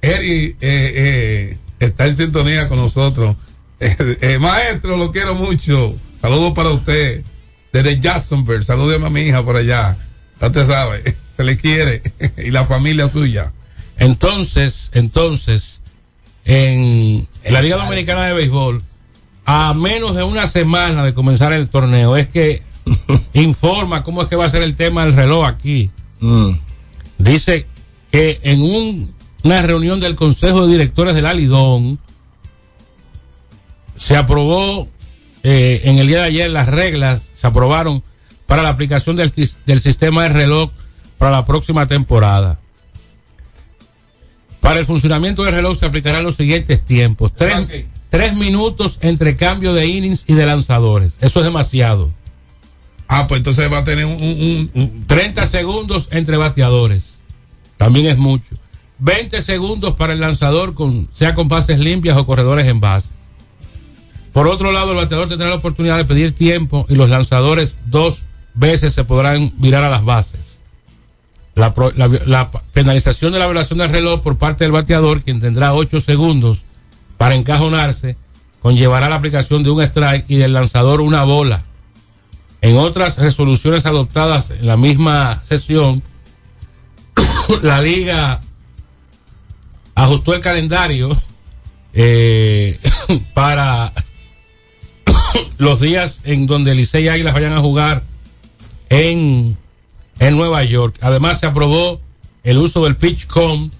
Eddie eh, eh, está en sintonía con nosotros. Eh, eh, maestro, lo quiero mucho. Saludos para usted. Desde Jacksonville, saludos a mi hija por allá. Ya usted sabe, se le quiere. y la familia suya. Entonces, entonces, en la Liga Dominicana de Béisbol, a menos de una semana de comenzar el torneo, es que informa cómo es que va a ser el tema del reloj aquí. Mm. Dice que en un- una reunión del Consejo de Directores del Alidón se aprobó eh, en el día de ayer las reglas, se aprobaron para la aplicación del, del sistema de reloj para la próxima temporada. Para el funcionamiento del reloj se aplicarán los siguientes tiempos. Tres, tres minutos entre cambio de innings y de lanzadores. Eso es demasiado. Ah, pues entonces va a tener un- un- 30 segundos entre bateadores. También es mucho. 20 segundos para el lanzador, con, sea con bases limpias o corredores en base. Por otro lado, el bateador tendrá la oportunidad de pedir tiempo y los lanzadores dos veces se podrán virar a las bases. La, penalización de la violación del reloj por parte del bateador, quien tendrá 8 segundos para encajonarse, conllevará la aplicación de un strike y del lanzador una bola. En otras resoluciones adoptadas en la misma sesión, la liga ajustó el calendario eh, para los días en donde Licey y Águilas vayan a jugar en, en Nueva York. Además se aprobó el uso del PitchCom,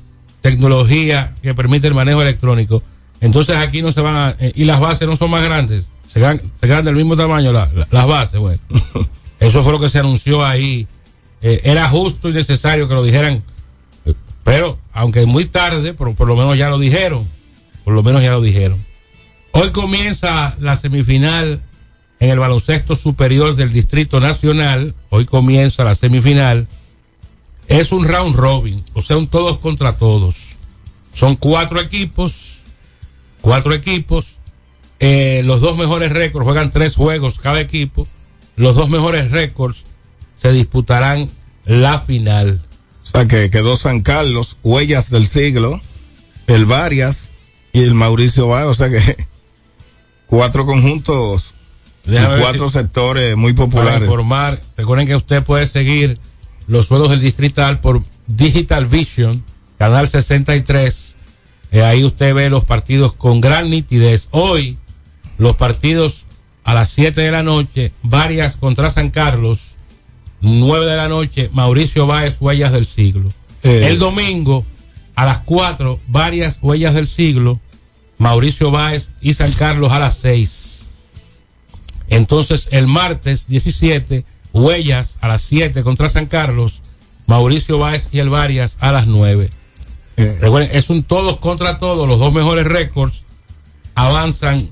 tecnología que permite el manejo electrónico. Entonces aquí no se van a... eh, y las bases no son más grandes. se quedan, del mismo tamaño la- la- las bases. Bueno, eso fue lo que se anunció ahí. Eh, era justo y necesario que lo dijeran, pero aunque muy tarde, pero por lo menos ya lo dijeron. Por lo menos ya lo dijeron. Hoy comienza la semifinal en el baloncesto superior del Distrito Nacional. Hoy comienza la semifinal. Es un round robin, o sea, un todos contra todos. Son cuatro equipos, cuatro equipos. Eh, los dos mejores récords juegan tres juegos cada equipo. Los dos mejores récords se disputarán la final. O sea que quedó San Carlos, Huellas del Siglo, el Varias y el Mauricio Báez. O sea que cuatro conjuntos y Déjame ver cuatro si- sectores muy Para populares. informar, recuerden que usted puede seguir los juegos del distrital por Digital Vision, canal 63. Eh, ahí usted ve los partidos con gran nitidez. Hoy, los partidos a las 7 de la noche, varias contra San Carlos, 9 de la noche, Mauricio Báez, Huellas del Siglo. Eh. El domingo, a las 4, varias Huellas del Siglo, Mauricio Báez y San Carlos a las 6. Entonces, el martes 17, Huellas a las 7 contra San Carlos, Mauricio Báez y el Varias a las 9. Recuerden, es un todos contra todos, los dos mejores récords avanzan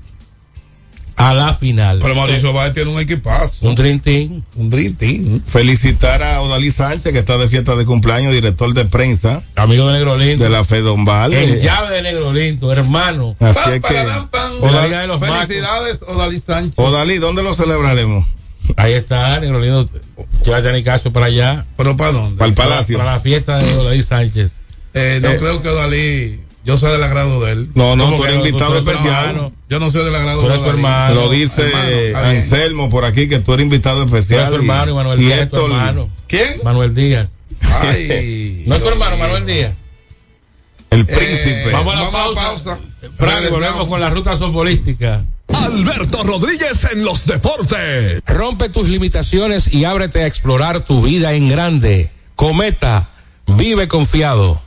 a la final. Pero Mauricio Báez tiene un equipazo. Un Dream Team. Un Dream Team. Felicitar a Odalí Sánchez, que está de fiesta de cumpleaños, director de prensa. Amigo de Negro Lindo. De la Fedombal. El Eh, llave de Negro Lindo, hermano. Así es que. De la Liga de los. Felicidades, Odalí Sánchez. Odalí, ¿dónde lo celebraremos? Ahí está, Negro Lindo. Llévate a Nicasio para allá. ¿Pero para dónde? Para el Palacio. Para la fiesta de Odalí Sánchez. Eh, no Eh. creo que Odalí. Yo soy del agrado de él. No, no, ¿Cómo tú eres invitado especial. Yo no soy del agrado Tú de eres su Odalí. hermano. Lo dice Hermano. Anselmo por aquí, que tú eres invitado especial. su hermano y Manuel y Díaz hermano. ¿Quién? Manuel Díaz. Ay. ¿No es tu hermano, Manuel Díaz? El príncipe. Vamos a la Vamos a pausa. pausa. Frank, volvemos con la ruta softbolística. Alberto Rodríguez en los deportes. Rompe tus limitaciones y ábrete a explorar tu vida en grande. Cometa, vive confiado.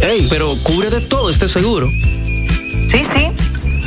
Ey, pero cubre de todo este seguro. Sí, sí,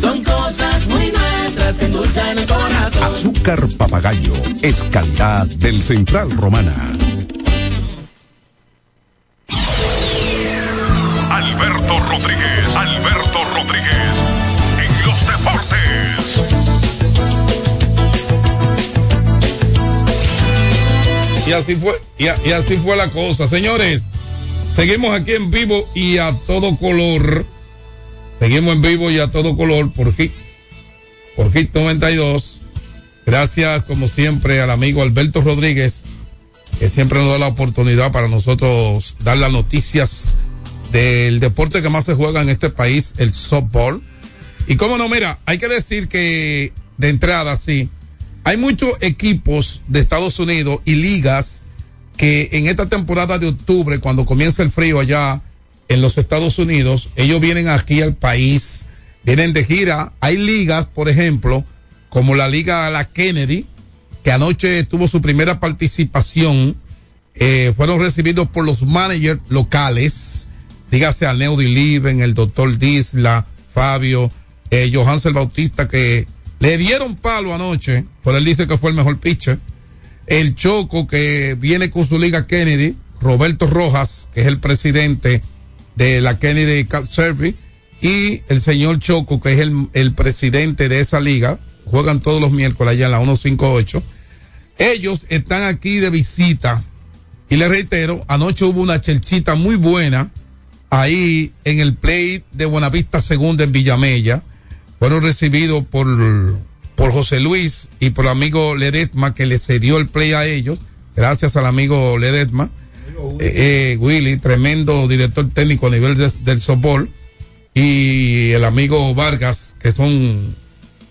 Son cosas muy nuestras que endulzan el corazón. Azúcar papagayo es calidad del Central Romana. Alberto Rodríguez, Alberto Rodríguez, en los deportes. Y así fue, y, a- y así fue la cosa. Señores, seguimos aquí en vivo y a todo color. Seguimos en vivo y a todo color por Hit, por Hit 92. Gracias, como siempre, al amigo Alberto Rodríguez, que siempre nos da la oportunidad para nosotros dar las noticias del deporte que más se juega en este país, el softball. Y cómo no, mira, hay que decir que de entrada, sí, hay muchos equipos de Estados Unidos y ligas que en esta temporada de octubre, cuando comienza el frío allá en los Estados Unidos, ellos vienen aquí al país, vienen de gira. Hay ligas, por ejemplo, como la Liga La Kennedy, que anoche tuvo su primera participación, eh, fueron recibidos por los managers locales, dígase a Neudi Liven, el doctor Disla, Fabio, eh, Johansel Bautista, que le dieron palo anoche, por él dice que fue el mejor pitcher. El Choco, que viene con su liga Kennedy, Roberto Rojas, que es el presidente de la Kennedy Cup Service, y el señor Choco, que es el, el presidente de esa liga, juegan todos los miércoles allá en la 158. Ellos están aquí de visita. Y les reitero, anoche hubo una chelchita muy buena ahí en el play de Buenavista Segunda en Villamella. Fueron recibidos por, por José Luis y por el amigo Ledesma que le cedió el play a ellos. Gracias al amigo Ledesma. Eh, eh, Willy, tremendo director técnico a nivel de- del softball. Y el amigo Vargas, que son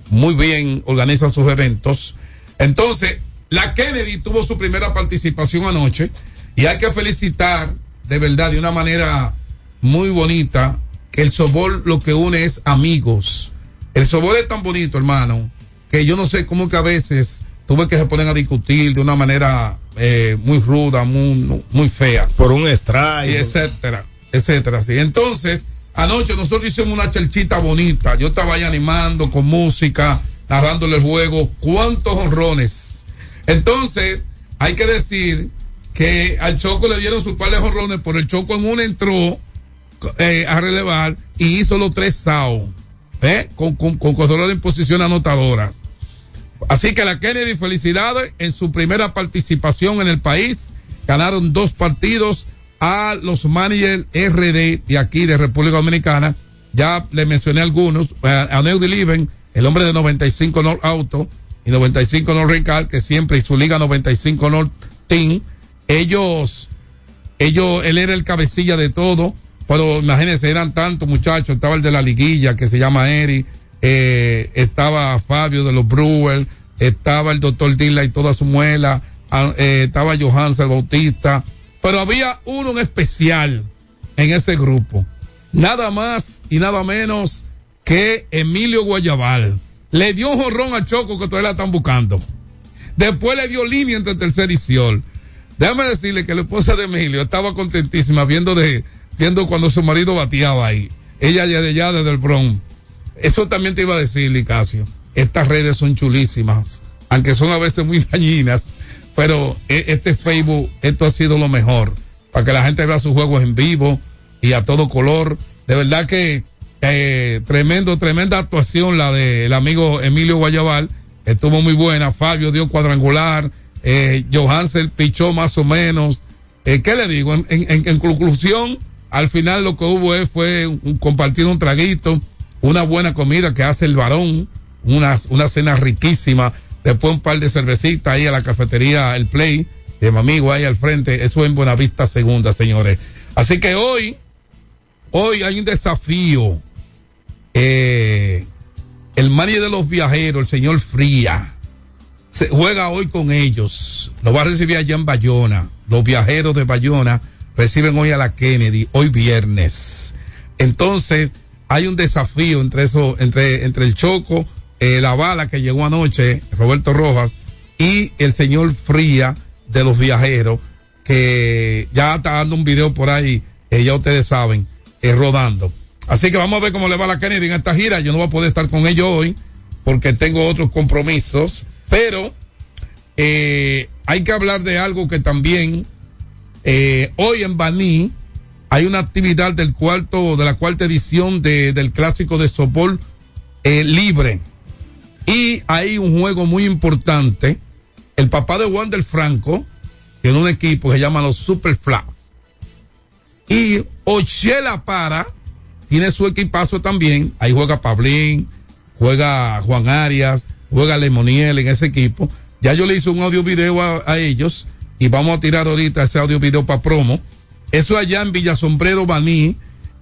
muy bien, organizan sus eventos. Entonces, la Kennedy tuvo su primera participación anoche y hay que felicitar de verdad de una manera muy bonita que el softball lo que une es amigos. El softball es tan bonito, hermano, que yo no sé cómo que a veces tuve que se ponen a discutir de una manera eh, muy ruda, muy, muy fea. Por un strike. Etcétera, etcétera. Sí. Entonces, anoche nosotros hicimos una chelchita bonita. Yo estaba ahí animando con música, narrándole el juego. ¿Cuántos honrones? Entonces, hay que decir que al Choco le dieron su par de honrones, por el Choco en una entró eh, a relevar y hizo los tres SAO, ¿eh? con, con, con en posición anotadora. Así que la Kennedy, felicidades en su primera participación en el país. Ganaron dos partidos a los managers RD de aquí de República Dominicana. Ya le mencioné algunos. A, a Neudi Liven, el hombre de 95 North Auto y 95 North Rencal, que siempre y su liga 95 North Team. Ellos, ellos, él era el cabecilla de todo. Pero imagínense, eran tantos muchachos. Estaba el de la liguilla que se llama Eri. Eh, estaba Fabio de los Brewers. Estaba el doctor Dilla y toda su muela. ah, eh, estaba Johansson Bautista. Pero había uno en especial en ese grupo. Nada más y nada menos que Emilio Guayabal. Le dio un jorrón al Choco que todavía la están buscando. Después le dio línea entre tercer y Ciol. Déjame decirle que la esposa de Emilio estaba contentísima viendo de, viendo cuando su marido bateaba ahí. Ella ya de allá desde el Bronx. Eso también te iba a decir, Licasio. Estas redes son chulísimas, aunque son a veces muy dañinas, pero e- este Facebook, esto ha sido lo mejor, para que la gente vea sus juegos en vivo y a todo color. De verdad que eh, tremendo, tremenda actuación la del amigo Emilio Guayabal, estuvo muy buena. Fabio dio cuadrangular, eh, Johansel pichó más o menos. Eh, ¿Qué le digo? En, conclusión, al final lo que hubo fue compartir un traguito, una buena comida que hace el varón, una, una cena riquísima, después un par de cervecitas ahí a la cafetería El Play, de mi amigo ahí al frente, eso en Buenavista Segunda, señores. Así que hoy, hoy hay un desafío. Eh, el manager de los viajeros, el señor Fría, se juega hoy con ellos. Lo va a recibir allá en Bayona. Los viajeros de Bayona reciben hoy a la Kennedy, hoy viernes. Entonces, hay un desafío entre eso, entre, entre el Choco, eh, la bala que llegó anoche, Roberto Rojas, y el señor Fría de los viajeros, que ya está dando un video por ahí, eh, ya ustedes saben, eh, rodando. Así que vamos a ver cómo le va a la Kennedy en esta gira. Yo no voy a poder estar con ellos hoy porque tengo otros compromisos, pero eh, hay que hablar de algo que también eh, hoy en Baní hay una actividad del cuarto, de la cuarta edición de, del clásico de eh, libre. Y hay un juego muy importante. El papá de Wander Franco tiene un equipo que se llama los Super Flags. Y Ochela Para tiene su equipazo también. Ahí juega Pablín, juega Juan Arias, juega Lemoniel en ese equipo. Ya yo le hice un audio video a, a ellos y vamos a tirar ahorita ese audio video para promo. Eso allá en Villasombrero Baní,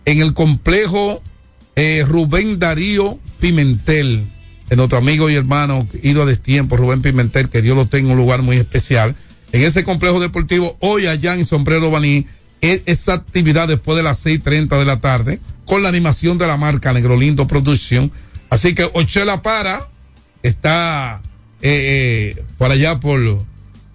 en el complejo eh, Rubén Darío Pimentel, en nuestro amigo y hermano ido a destiempo, Rubén Pimentel, que Dios lo tenga en un lugar muy especial. En ese complejo deportivo, hoy allá en Sombrero Baní, es esa actividad después de las 6.30 de la tarde, con la animación de la marca Negrolindo Production. Así que Ochela Para está eh, eh, por allá por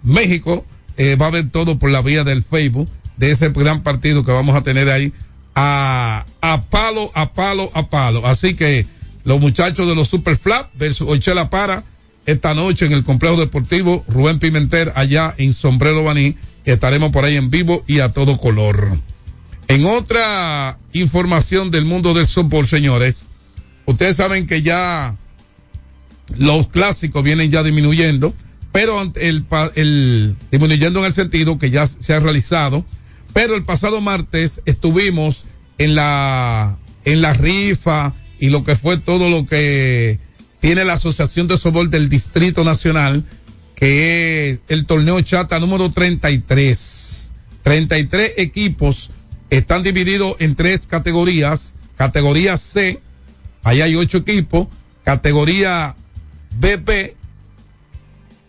México, eh, va a ver todo por la vía del Facebook de ese gran partido que vamos a tener ahí a, a palo, a palo, a palo. Así que los muchachos de los Super Flap versus Ochela Para esta noche en el complejo deportivo Rubén Pimentel allá en Sombrero Baní, estaremos por ahí en vivo y a todo color. En otra información del mundo del softball, señores, ustedes saben que ya los clásicos vienen ya disminuyendo, pero el, el disminuyendo en el sentido que ya se ha realizado, pero el pasado martes estuvimos en la en la rifa y lo que fue todo lo que tiene la Asociación de Softball del Distrito Nacional, que es el torneo chata número 33. 33 equipos están divididos en tres categorías. Categoría C, ahí hay ocho equipos. Categoría BP,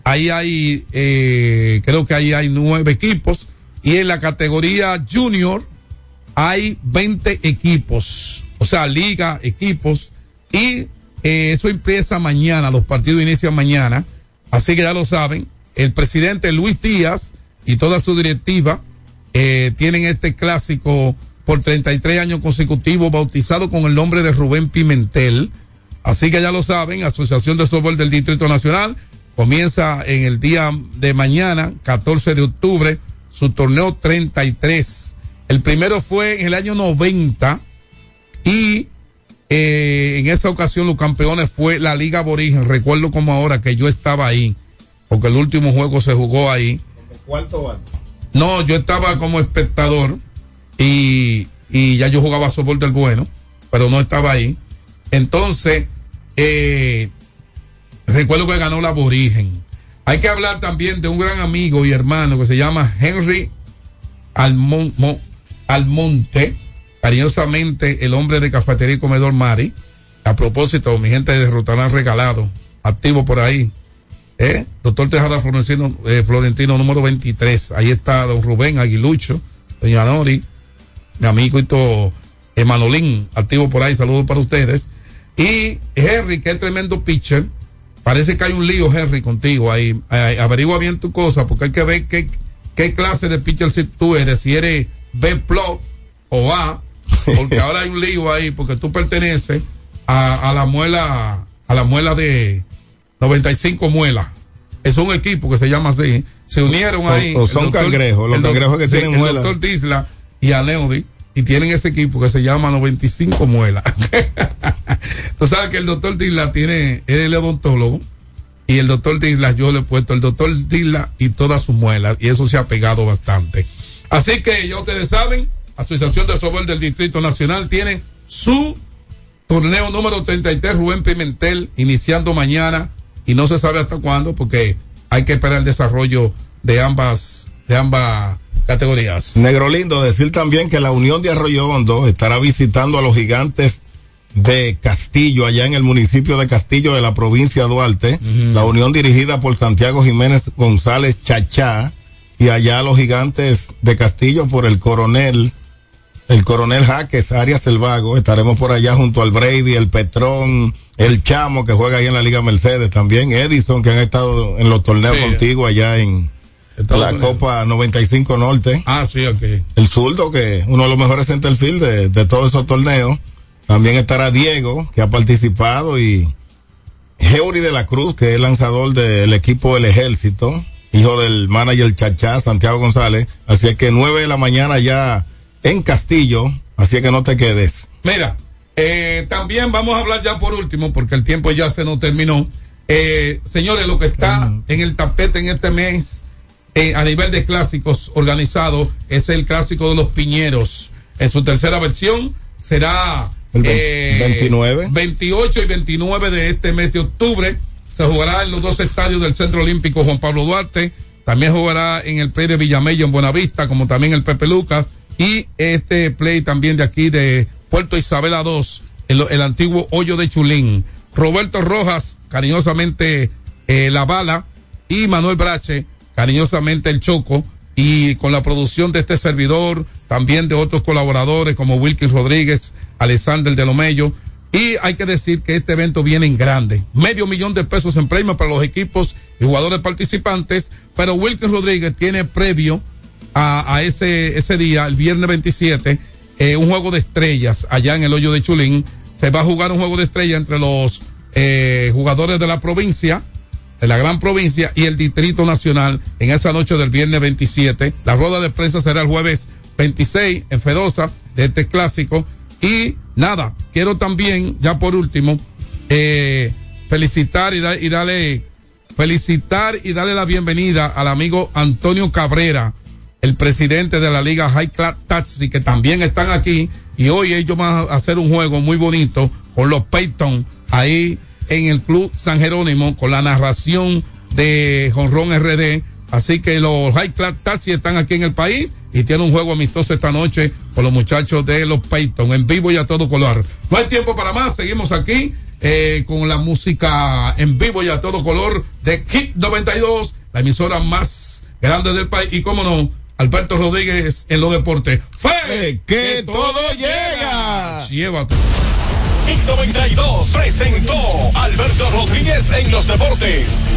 ahí hay, eh, creo que ahí hay nueve equipos. Y en la categoría Junior hay 20 equipos. O sea, liga, equipos. Y eh, eso empieza mañana, los partidos inician mañana. Así que ya lo saben. El presidente Luis Díaz y toda su directiva eh, tienen este clásico por 33 años consecutivos bautizado con el nombre de Rubén Pimentel. Así que ya lo saben, Asociación de Softball del Distrito Nacional comienza en el día de mañana, 14 de octubre, su torneo 33. El primero fue en el año 90 y eh, en esa ocasión los campeones fue la Liga Aborigen. Recuerdo como ahora que yo estaba ahí, porque el último juego se jugó ahí. ¿Cuánto No, yo estaba como espectador y, y ya yo jugaba softball del bueno, pero no estaba ahí. Entonces, eh, recuerdo que ganó la Aborigen. Hay que hablar también de un gran amigo y hermano que se llama Henry Almon, Mo, Almonte, cariñosamente el hombre de cafetería y comedor Mari. A propósito, mi gente de Rutanán regalado, activo por ahí. ¿Eh? Doctor Tejada Florentino, eh, Florentino número 23. Ahí está don Rubén Aguilucho, doña Nori, mi amigo todo, Emanolín, activo por ahí. Saludos para ustedes. Y Henry, que tremendo pitcher. Parece que hay un lío, Henry, contigo ahí. Eh, averigua bien tu cosa, porque hay que ver qué, qué clase de pitcher tú eres. Si eres B plot o A, porque ahora hay un lío ahí, porque tú perteneces a, a la muela, a la muela de 95 muelas. Es un equipo que se llama así. Se unieron ahí. O, o son doctor, cangrejos, los cangrejos que sí, tienen el muelas. doctor Disla y Aleudi y tienen ese equipo que se llama 95 muelas. Tú sabes que el doctor Disla tiene, es el odontólogo y el doctor Disla yo le he puesto el doctor Disla y todas sus muelas y eso se ha pegado bastante. Así que ya ustedes saben, Asociación de Softball del Distrito Nacional tiene su torneo número 33 Rubén Pimentel iniciando mañana y no se sabe hasta cuándo porque hay que esperar el desarrollo de ambas de ambas categorías. Negro lindo, decir también que la Unión de Arroyo Hondo estará visitando a los gigantes de Castillo, allá en el municipio de Castillo de la provincia de Duarte. Uh -huh. La unión dirigida por Santiago Jiménez González Chachá y allá los gigantes de Castillo por el coronel, el coronel Jaques Arias el Vago. Estaremos por allá junto al Brady, el Petrón, el Chamo que juega ahí en la Liga Mercedes también, Edison que han estado en los torneos sí. contigo allá en la Copa 95 Norte. Ah, sí, ok. El zurdo que uno de los mejores centerfield de, de todos esos torneos. También estará Diego, que ha participado, y Heuri de la Cruz, que es lanzador del equipo del Ejército, hijo del manager Chachá, Santiago González. Así es que nueve de la mañana ya en Castillo, así que no te quedes. Mira, eh, también vamos a hablar ya por último, porque el tiempo ya se nos terminó. Eh, señores, lo que está en el tapete en este mes eh, a nivel de clásicos organizado es el clásico de los Piñeros. En su tercera versión será el 29. 28 y 29 de este mes de octubre. Se jugará en los dos estadios del Centro Olímpico Juan Pablo Duarte. También jugará en el play de Villamello en Buenavista, como también el Pepe Lucas. Y este play también de aquí de Puerto Isabela 2, el, el antiguo hoyo de Chulín. Roberto Rojas, cariñosamente eh, La Bala. Y Manuel Brache, cariñosamente El Choco. Y con la producción de este servidor, también de otros colaboradores como Wilkin Rodríguez, Alexander de Lomello. Y hay que decir que este evento viene en grande. Medio millón de pesos en premio para los equipos y jugadores participantes. Pero Wilkin Rodríguez tiene previo a, a ese, ese día, el viernes 27, eh, un juego de estrellas allá en el hoyo de Chulín. se va a jugar un juego de estrella entre los eh, jugadores de la provincia, de la gran provincia y el Distrito Nacional en esa noche del viernes 27. La rueda de prensa será el jueves 26 en Fedosa de este clásico. Y nada, quiero también, ya por último, eh, felicitar y, da- y darle, felicitar y darle la bienvenida al amigo Antonio Cabrera, el presidente de la Liga High Class Taxi, que también están aquí. Y hoy ellos van a hacer un juego muy bonito con los Peyton ahí en el Club San Jerónimo con la narración de Jonrón RD. Así que los High Class Taxi están aquí en el país y tienen un juego amistoso esta noche con los muchachos de los Peyton en vivo y a todo color. No hay tiempo para más, seguimos aquí eh, con la música en vivo y a todo color de Hit 92, la emisora más grande del país. Y cómo no, Alberto Rodríguez en los deportes. ¡Fe! que todo llega! Llévate. X92 presentó Alberto Rodríguez en los deportes.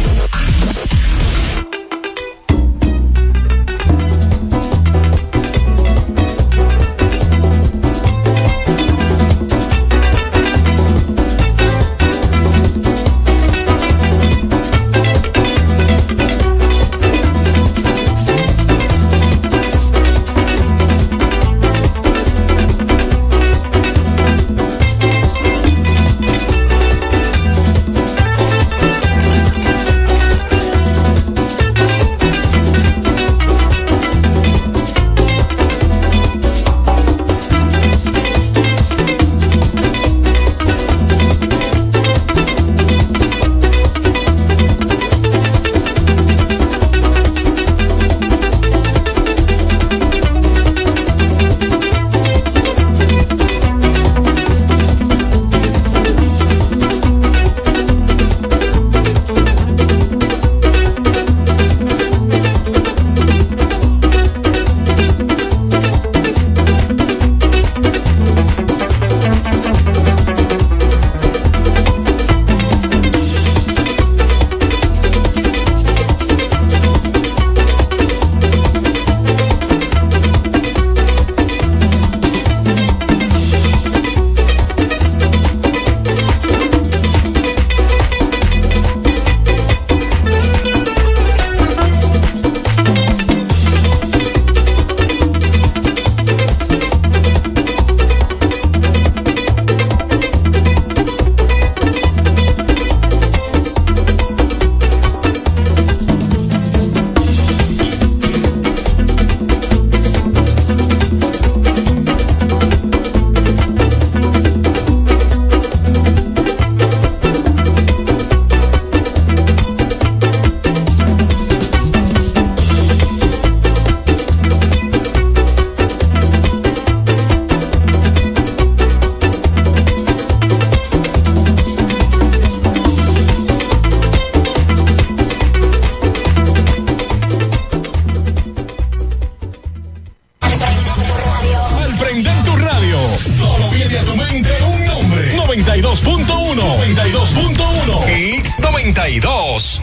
X92.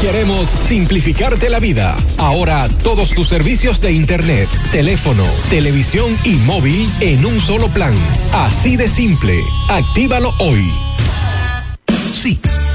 Queremos simplificarte la vida. Ahora todos tus servicios de internet, teléfono, televisión y móvil en un solo plan. Así de simple. Actívalo hoy. Sí,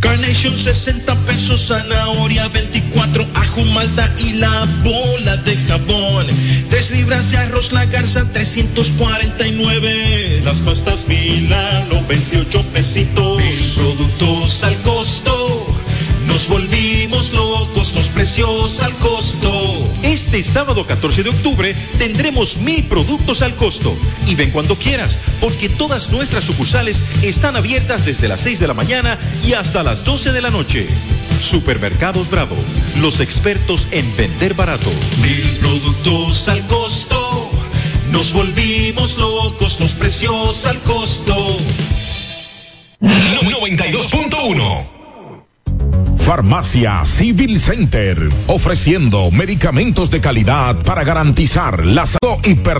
Carnation 60 pesos, zanahoria 24, ajo malta y la bola de jabón. Tres libras de arroz la garza 349. Las pastas Milano 28 pesitos. Productos al costo. Nos volvimos locos, los precios al costo. Este Este sábado 14 de octubre tendremos mil productos al costo. Y ven cuando quieras, porque todas nuestras sucursales están abiertas desde las 6 de la mañana y hasta las 12 de la noche. Supermercados Bravo, los expertos en vender barato. Mil productos al costo. Nos volvimos locos, los precios al costo. 92.1 Farmacia Civil Center, ofreciendo medicamentos de calidad para garantizar la salud y personas